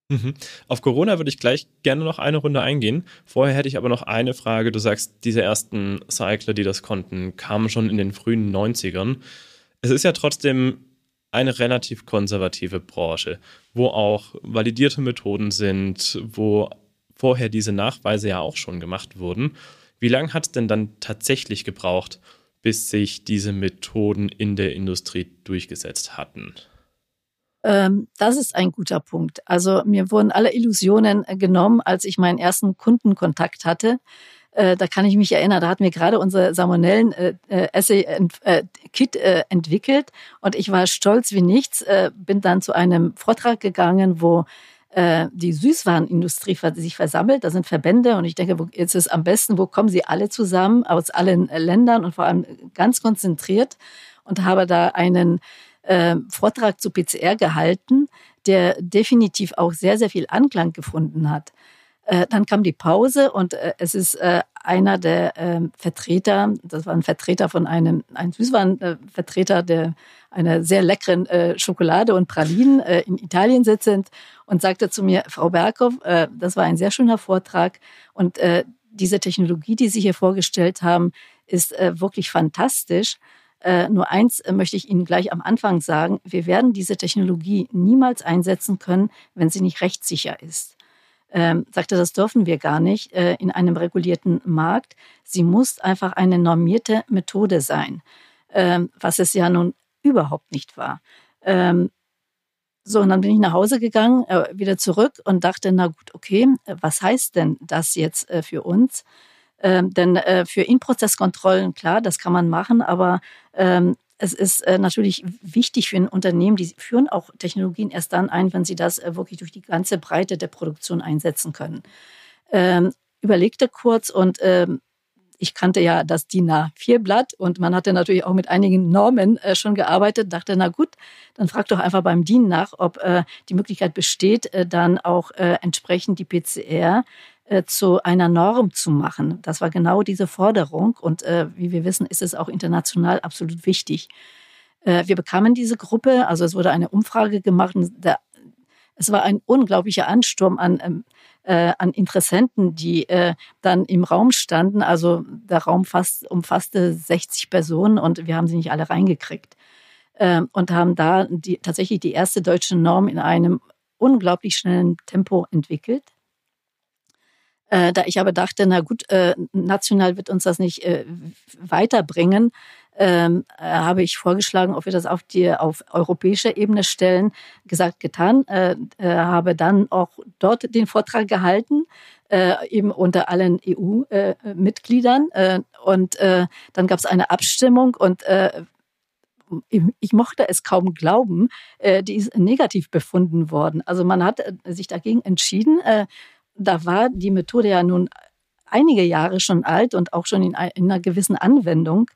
Mhm. Auf Corona würde ich gleich gerne noch eine Runde eingehen. Vorher hätte ich aber noch eine Frage. Du sagst, diese ersten Cycler, die das konnten, kamen schon in den frühen 90ern. Es ist ja trotzdem eine relativ konservative Branche, wo auch validierte Methoden sind, wo vorher diese Nachweise ja auch schon gemacht wurden. Wie lange hat es denn dann tatsächlich gebraucht, bis sich diese Methoden in der Industrie durchgesetzt hatten? Ähm, das ist ein guter Punkt. Also mir wurden alle Illusionen genommen, als ich meinen ersten Kundenkontakt hatte. Äh, da kann ich mich erinnern, da hatten wir gerade unser Salmonellen äh, äh äh, äh, entwickelt und ich war stolz wie nichts, bin dann zu einem Vortrag gegangen, wo die Süßwarenindustrie sich versammelt. Da sind Verbände und ich denke, jetzt ist am besten, wo kommen sie alle zusammen aus allen Ländern und vor allem ganz konzentriert und habe da einen äh, Vortrag zu PCR gehalten, der definitiv auch sehr, sehr viel Anklang gefunden hat. Äh, dann kam die Pause und äh, es ist äh, einer der äh, Vertreter, das war ein Vertreter von einem, ein Süßwarenvertreter, der einer sehr leckeren äh, Schokolade und Pralinen äh, in Italien sitzend und sagte zu mir, Frau äh, das war ein sehr schöner Vortrag und äh, diese Technologie, die Sie hier vorgestellt haben, ist äh, wirklich fantastisch. Äh, nur eins äh, möchte ich Ihnen gleich am Anfang sagen. Wir werden diese Technologie niemals einsetzen können, wenn sie nicht rechtssicher ist ähm, sagte, das dürfen wir gar nicht äh, in einem regulierten Markt. Sie muss einfach eine normierte Methode sein, ähm, was es ja nun überhaupt nicht war. Ähm, so, und dann bin ich nach Hause gegangen, äh, wieder zurück und dachte, na gut, okay, was heißt denn das jetzt äh, für uns? Ähm, denn äh, für In-Prozess-Kontrollen, klar, das kann man machen, aber ähm, es ist äh, natürlich wichtig für ein Unternehmen, die führen auch Technologien erst dann ein, wenn sie das äh, wirklich durch die ganze Breite der Produktion einsetzen können. Ähm, überlegte kurz und ähm, ich kannte ja das DIN A4-Blatt und man hatte natürlich auch mit einigen Normen äh, schon gearbeitet, dachte, na gut, dann frag doch einfach beim DIN nach, ob äh, die Möglichkeit besteht, äh, dann auch äh, entsprechend die PCR äh, zu einer Norm zu machen. Das war genau diese Forderung und äh, wie wir wissen, ist es auch international absolut wichtig. Äh, wir bekamen diese Gruppe, also es wurde eine Umfrage gemacht. Der, es war ein unglaublicher Ansturm an, ähm, äh, an Interessenten, die äh, dann im Raum standen. Also der Raum fast, umfasste 60 Personen und wir haben sie nicht alle reingekriegt. Ähm, und haben da die, tatsächlich die erste deutsche Norm in einem unglaublich schnellen Tempo entwickelt. Äh, da ich aber dachte, na gut, äh, national wird uns das nicht äh, weiterbringen, ähm, äh, habe ich vorgeschlagen, ob wir das auf die auf europäischer Ebene stellen. Gesagt, getan. Äh, äh, habe dann auch dort den Vortrag gehalten, äh, eben unter allen EU-Mitgliedern. Äh, und äh, dann gab es eine Abstimmung und ich mochte es kaum glauben, die ist negativ befunden worden. Also man hat sich dagegen entschieden, da war die Methode ja nun einige Jahre schon alt und auch schon in, einer gewissen Anwendung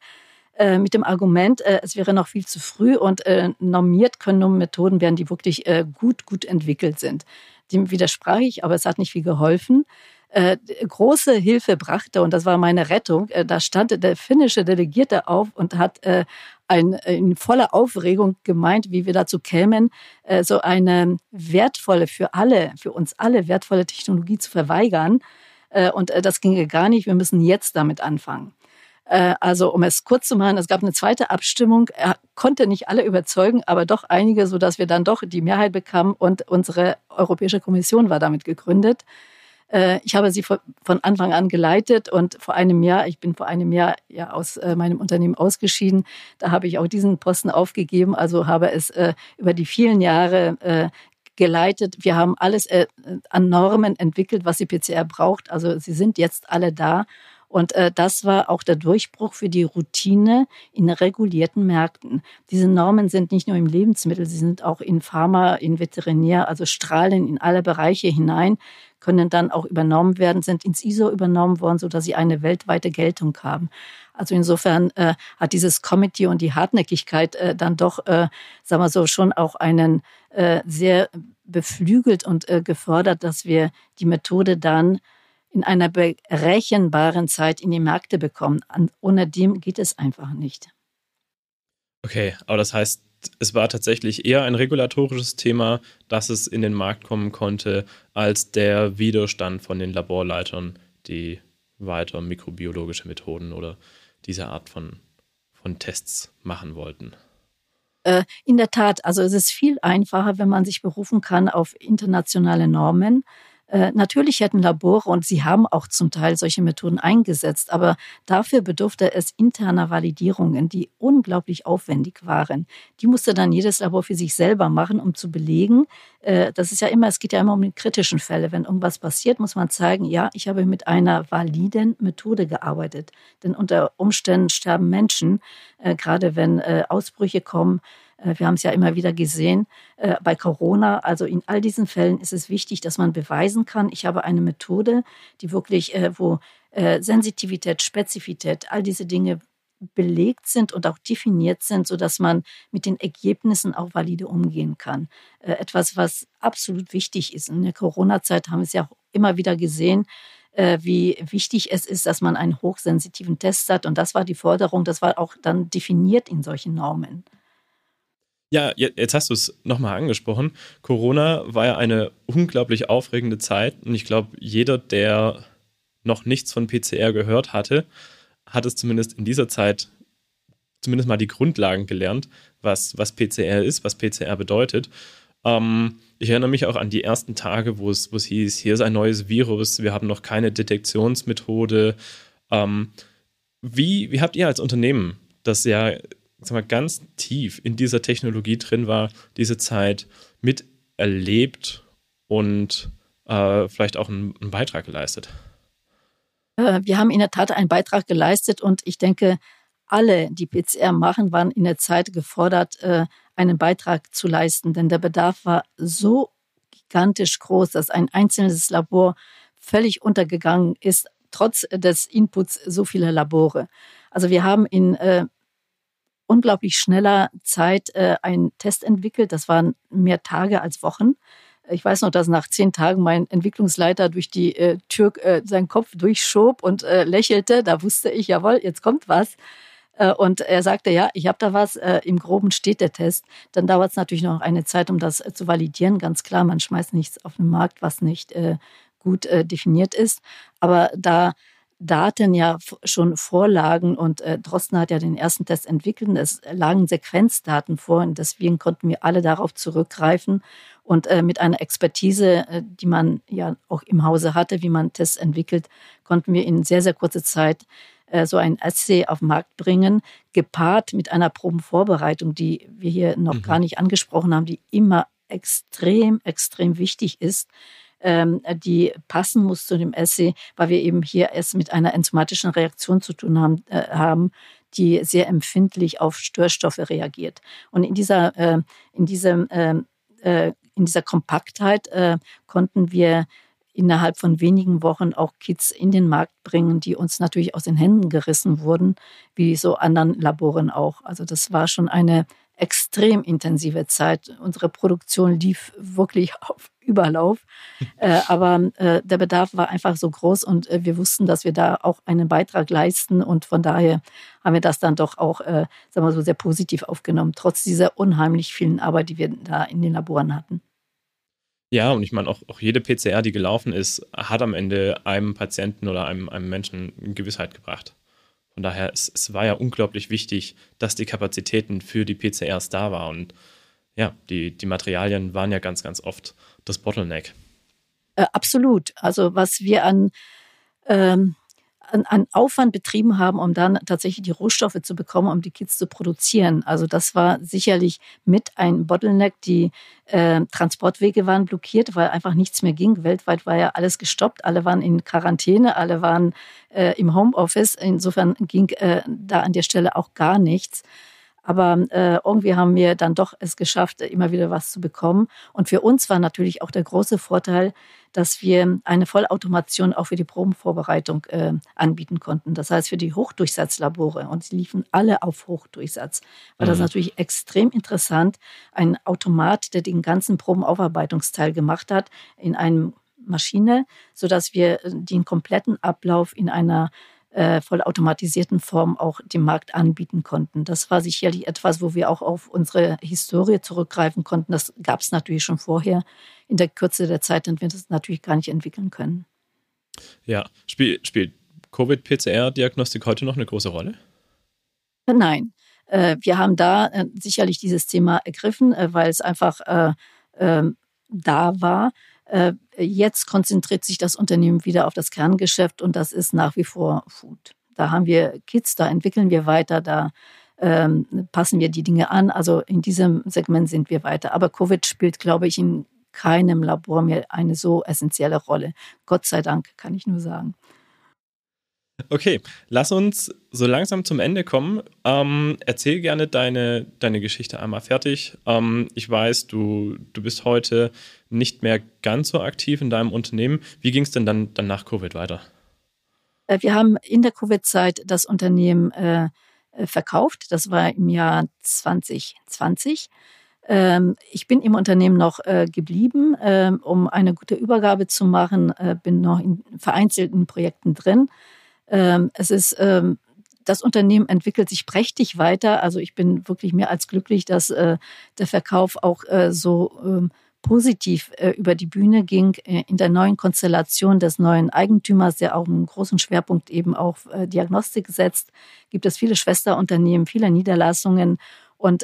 äh, mit dem Argument, äh, es wäre noch viel zu früh und äh, normiert können nur Methoden werden, die wirklich gut, gut entwickelt sind. Dem widersprach ich, aber es hat nicht viel geholfen. große Hilfe brachte, und das war meine Rettung, da stand der finnische Delegierte auf und hat ein, in voller Aufregung gemeint, wie wir dazu kämen, äh, so eine wertvolle, für alle, für uns alle wertvolle Technologie zu verweigern. Äh, und äh, das ginge gar nicht. Wir müssen jetzt damit anfangen. Also um es kurz zu machen, es gab eine zweite Abstimmung. Er konnte nicht alle überzeugen, aber doch einige, so dass wir dann doch die Mehrheit bekamen und unsere Europäische Kommission war damit gegründet. Äh, ich habe sie von Anfang an geleitet und vor einem Jahr, ich bin vor einem Jahr ja aus äh, meinem Unternehmen ausgeschieden, da habe ich auch diesen Posten aufgegeben, also habe es äh, über die vielen Jahre geleitet. Wir haben alles an Normen entwickelt, was die PCR braucht. Also sie sind jetzt alle da und äh, das war auch der Durchbruch für die Routine in regulierten Märkten. Diese Normen sind nicht nur im Lebensmittel, sie sind auch in Pharma, in Veterinär, also strahlen in alle Bereiche hinein, können dann auch übernommen werden, sind ins ISO übernommen worden, sodass sie eine weltweite Geltung haben. Also insofern äh, hat dieses Committee und die Hartnäckigkeit äh, dann doch, äh, sagen wir so, schon auch einen äh, sehr beflügelt und äh, gefördert, dass wir die Methode dann in einer berechenbaren Zeit in die Märkte bekommen. Ohne dem geht es einfach nicht. Okay, aber das heißt, es war tatsächlich eher ein regulatorisches Thema, dass es in den Markt kommen konnte, als der Widerstand von den Laborleitern, die weiter mikrobiologische Methoden oder diese Art von, von Tests machen wollten. Äh, in der Tat, also es ist viel einfacher, wenn man sich berufen kann auf internationale Normen. Äh, natürlich hätten Labore und sie haben auch zum Teil solche Methoden eingesetzt, aber dafür bedurfte es interner Validierungen, die unglaublich aufwendig waren. Die musste dann jedes Labor für sich selber machen, um zu belegen. Äh, das ist ja immer, es geht ja immer um die kritischen Fälle. Wenn irgendwas passiert, muss man zeigen, ja, ich habe mit einer validen Methode gearbeitet. Denn unter Umständen sterben Menschen, äh, gerade wenn Ausbrüche kommen. Äh, wir haben es ja immer wieder gesehen äh, bei Corona. Also in all diesen Fällen ist es wichtig, dass man beweisen kann, ich habe eine Methode, die wirklich, äh, wo Sensitivität, Spezifität, all diese Dinge belegt sind und auch definiert sind, so dass man mit den Ergebnissen auch valide umgehen kann. Etwas, was absolut wichtig ist. In der Corona-Zeit haben wir es ja auch immer wieder gesehen, wie wichtig es ist, dass man einen hochsensitiven Test hat. Und das war die Forderung, das war auch dann definiert in solchen Normen. Ja, jetzt hast du es nochmal angesprochen. Corona war ja eine unglaublich aufregende Zeit und ich glaube, jeder, der noch nichts von PCR gehört hatte, hat es zumindest in dieser Zeit zumindest mal die Grundlagen gelernt, was, was PCR ist, was PCR bedeutet. Ähm, ich erinnere mich auch an die ersten Tage, wo es, wo es hieß, hier ist ein neues Virus, wir haben noch keine Detektionsmethode. Ähm, wie, wie habt ihr als Unternehmen, das ja sag mal, ganz tief in dieser Technologie drin war, diese Zeit miterlebt und äh, vielleicht auch einen, einen Beitrag geleistet? Äh, wir haben in der Tat einen Beitrag geleistet und ich denke, alle, die PCR machen, waren in der Zeit gefordert, äh, einen Beitrag zu leisten, denn der Bedarf war so gigantisch groß, dass ein einzelnes Labor völlig untergegangen ist, trotz des Inputs so vieler Labore. Also wir haben in äh, unglaublich schneller Zeit äh, einen Test entwickelt. Das waren mehr Tage als Wochen. Ich weiß noch, dass nach zehn Tagen mein Entwicklungsleiter durch die äh, Tür äh, seinen Kopf durchschob und äh, lächelte. Da wusste ich, jawohl, jetzt kommt was. Äh, und er sagte, ja, ich habe da was, äh, im Groben steht der Test. Dann dauert es natürlich noch eine Zeit, um das äh, zu validieren. Ganz klar, man schmeißt nichts auf den Markt, was nicht äh, gut äh, definiert ist. Aber da Daten ja schon vorlagen und äh, Drosten hat ja den ersten Test entwickelt es lagen Sequenzdaten vor und deswegen konnten wir alle darauf zurückgreifen und äh, mit einer Expertise, äh, die man ja auch im Hause hatte, wie man Tests entwickelt, konnten wir in sehr, sehr kurzer Zeit äh, so ein Essay auf den Markt bringen, gepaart mit einer Probenvorbereitung, die wir hier noch mhm. gar nicht angesprochen haben, die immer extrem, extrem wichtig ist ähm, die passen muss zu dem Essay, weil wir eben hier es mit einer enzymatischen Reaktion zu tun haben, äh, haben die sehr empfindlich auf Störstoffe reagiert. Und in dieser, äh, in diesem, ähm, äh, in dieser Kompaktheit äh, konnten wir innerhalb von wenigen Wochen auch Kits in den Markt bringen, die uns natürlich aus den Händen gerissen wurden, wie so anderen Laboren auch. Also das war schon eine extrem intensive Zeit. Unsere Produktion lief wirklich auf Überlauf. Äh, aber äh, der Bedarf war einfach so groß und äh, wir wussten, dass wir da auch einen Beitrag leisten und von daher haben wir das dann doch auch, äh, sagen wir so, sehr positiv aufgenommen, trotz dieser unheimlich vielen Arbeit, die wir da in den Laboren hatten. Ja, und ich meine, auch, auch jede PCR, die gelaufen ist, hat am Ende einem Patienten oder einem, einem Menschen Gewissheit gebracht. Von daher, es, es war ja unglaublich wichtig, dass die Kapazitäten für die PCRs da waren. Und ja, die, die Materialien waren ja ganz, ganz oft das Bottleneck. Äh, absolut. Also was wir an ähm, an, an Aufwand betrieben haben, um dann tatsächlich die Rohstoffe zu bekommen, um die Kits zu produzieren. Also das war sicherlich mit ein Bottleneck. Die äh, Transportwege waren blockiert, weil einfach nichts mehr ging. Weltweit war ja alles gestoppt. Alle waren in Quarantäne, alle waren äh, im Homeoffice. Insofern ging äh, da an der Stelle auch gar nichts. Aber äh, irgendwie haben wir dann doch es geschafft, immer wieder was zu bekommen. Und für uns war natürlich auch der große Vorteil, dass wir eine Vollautomation auch für die Probenvorbereitung äh, anbieten konnten. Das heißt für die Hochdurchsatzlabore. Und sie liefen alle auf Hochdurchsatz. War mhm. das natürlich extrem interessant. Ein Automat, der den ganzen Probenaufarbeitungsteil gemacht hat, in einem Maschine, sodass wir äh, den kompletten Ablauf in einer äh, vollautomatisierten Form auch dem Markt anbieten konnten. Das war sicherlich etwas, wo wir auch auf unsere Historie zurückgreifen konnten. Das gab es natürlich schon vorher. In der Kürze der Zeit hätten wir das natürlich gar nicht entwickeln können. Ja, Spiel, spielt Covid-PCR-Diagnostik heute noch eine große Rolle? Nein. Äh, wir haben da äh, sicherlich dieses Thema ergriffen, äh, weil es einfach ähm, da war. Äh, jetzt konzentriert sich das Unternehmen wieder auf das Kerngeschäft und das ist nach wie vor Food. Da haben wir Kids, da entwickeln wir weiter, da ähm, passen wir die Dinge an. Also in diesem Segment sind wir weiter. Aber Covid spielt, glaube ich, in keinem Labor mehr eine so essentielle Rolle. Gott sei Dank, kann ich nur sagen. Okay, lass uns so langsam zum Ende kommen. Ähm, erzähl gerne deine, deine Geschichte einmal fertig. Ähm, ich weiß, du, du bist heute nicht mehr ganz so aktiv in deinem Unternehmen. Wie ging es denn dann, dann nach Covid weiter? Äh, wir haben in der Covid-Zeit das Unternehmen äh, äh, verkauft. Das war im Jahr 2020. Ähm, ich bin im Unternehmen noch äh, geblieben, äh, um eine gute Übergabe zu machen, äh, bin noch in vereinzelten Projekten drin. Ähm, es ist, ähm, das Unternehmen entwickelt sich prächtig weiter. Also ich bin wirklich mehr als glücklich, dass äh, der Verkauf auch äh, so ähm, positiv äh, über die Bühne ging in der neuen Konstellation des neuen Eigentümers, der auch einen großen Schwerpunkt eben auf Diagnostik setzt, gibt es viele Schwesterunternehmen, viele Niederlassungen und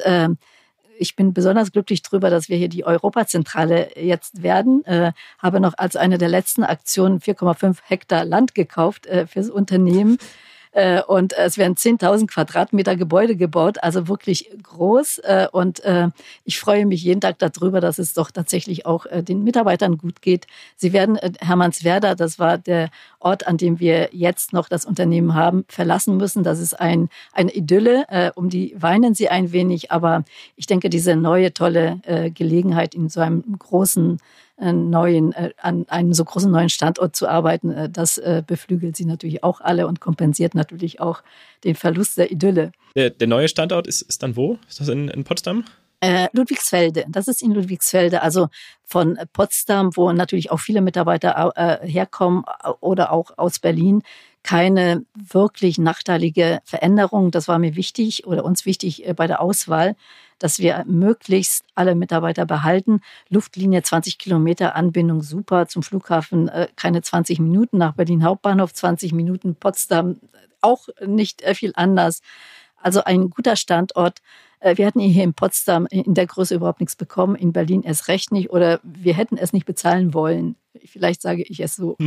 ich bin besonders glücklich darüber, dass wir hier die Europazentrale jetzt werden. Äh, habe noch als eine der letzten Aktionen 4,5 Hektar Land gekauft äh, fürs Unternehmen. Äh, und es werden 10.000 Quadratmeter Gebäude gebaut, also wirklich groß. Äh, und äh, ich freue mich jeden Tag darüber, dass es doch tatsächlich auch den Mitarbeitern gut geht. Sie werden Hermannswerder, das war der Ort, an dem wir jetzt noch das Unternehmen haben, verlassen müssen. Das ist ein, eine Idylle. Um die weinen sie ein wenig, aber ich denke, diese neue tolle Gelegenheit in so einem großen neuen, äh, an einem so großen neuen Standort zu arbeiten, äh, das äh, beflügelt sie natürlich auch alle und kompensiert natürlich auch den Verlust der Idylle. Der, der neue Standort ist, ist dann wo? Ist das in, in Potsdam? Ludwigsfelde, das ist in Ludwigsfelde, also von Potsdam, wo natürlich auch viele Mitarbeiter herkommen oder auch aus Berlin. Keine wirklich nachteilige Veränderung. Das war mir wichtig oder uns wichtig bei der Auswahl dass wir möglichst alle Mitarbeiter behalten. Luftlinie 20 Kilometer, Anbindung super zum Flughafen, äh, keine 20 Minuten nach Berlin Hauptbahnhof, 20 Minuten Potsdam, auch nicht äh, viel anders. Also ein guter Standort. Äh, wir hätten hier in Potsdam in der Größe überhaupt nichts bekommen, in Berlin erst recht nicht oder wir hätten es nicht bezahlen wollen. Vielleicht sage ich es so.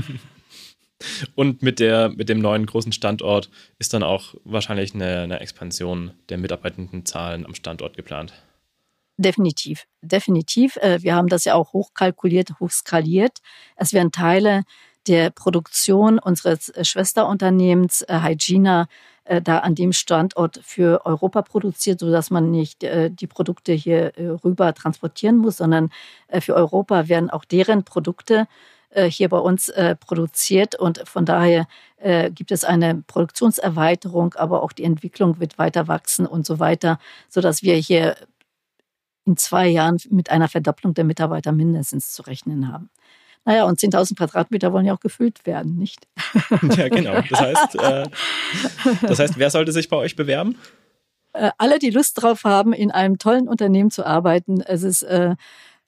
Und mit, der, mit dem neuen großen Standort ist dann auch wahrscheinlich eine, eine Expansion der Mitarbeitendenzahlen am Standort geplant. Definitiv, definitiv. Äh, wir haben das ja auch hochkalkuliert, hochskaliert. Es werden Teile der Produktion unseres äh, Schwesterunternehmens äh, Hygiena da an dem Standort für Europa produziert, sodass man nicht die Produkte hier rüber transportieren muss, sondern für Europa werden auch deren Produkte äh, hier bei uns äh, produziert und von daher äh, gibt es eine Produktionserweiterung, aber auch die Entwicklung wird weiter wachsen und so weiter, sodass wir hier in zwei Jahren mit einer Verdopplung der Mitarbeiter mindestens zu rechnen haben. Naja, und 10.000 Quadratmeter wollen ja auch gefüllt werden, nicht? Ja, genau. Das heißt, äh, das heißt, wer sollte sich bei euch bewerben? Äh, alle, die Lust drauf haben, in einem tollen Unternehmen zu arbeiten. Es ist äh,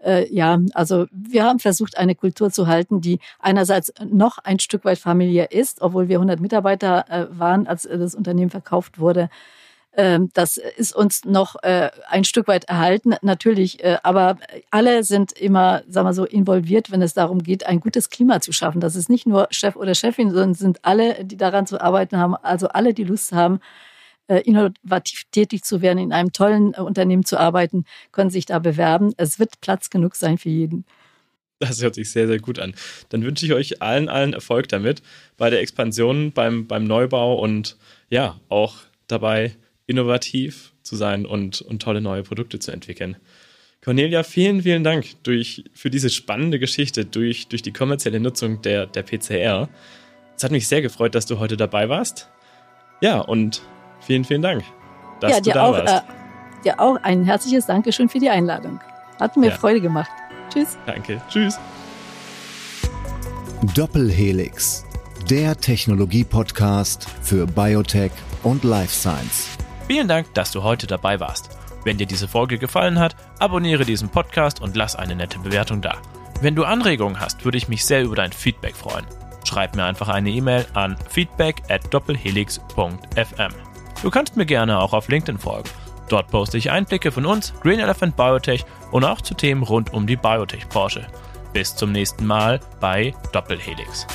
äh, ja, also wir haben versucht, eine Kultur zu halten, die einerseits noch ein Stück weit familiär ist, obwohl wir 100 Mitarbeiter äh, waren, als das Unternehmen verkauft wurde. Ähm, das ist uns noch äh, ein Stück weit erhalten, natürlich. Äh, aber alle sind immer, sagen wir so, involviert, wenn es darum geht, ein gutes Klima zu schaffen. Das ist nicht nur Chef oder Chefin, sondern sind alle, die daran zu arbeiten haben, also alle, die Lust haben, äh, innovativ tätig zu werden, in einem tollen Unternehmen zu arbeiten, können sich da bewerben. Es wird Platz genug sein für jeden. Das hört sich sehr, sehr gut an. Dann wünsche ich euch allen, allen Erfolg damit bei der Expansion, beim, beim Neubau und ja, auch dabei innovativ zu sein und, und tolle neue Produkte zu entwickeln. Cornelia, vielen, vielen Dank durch, für diese spannende Geschichte durch, durch die kommerzielle Nutzung der, der PCR. Es hat mich sehr gefreut, dass du heute dabei warst. Ja, und vielen, vielen Dank, dass ja, du da auch, warst. Äh, dir auch ein herzliches Dankeschön für die Einladung. Hat mir ja. Freude gemacht. Tschüss. Danke. Tschüss. Doppelhelix, der Technologie-Podcast für Biotech und Life Science. Vielen Dank, dass du heute dabei warst. Wenn dir diese Folge gefallen hat, abonniere diesen Podcast und lass eine nette Bewertung da. Wenn du Anregungen hast, würde ich mich sehr über dein Feedback freuen. Schreib mir einfach eine E-Mail an feedback at doppelhelix.fm. Du kannst mir gerne auch auf LinkedIn folgen. Dort poste ich Einblicke von uns, Green Elephant Biotech und auch zu Themen rund um die Biotech-Branche. Bis zum nächsten Mal bei Doppelhelix.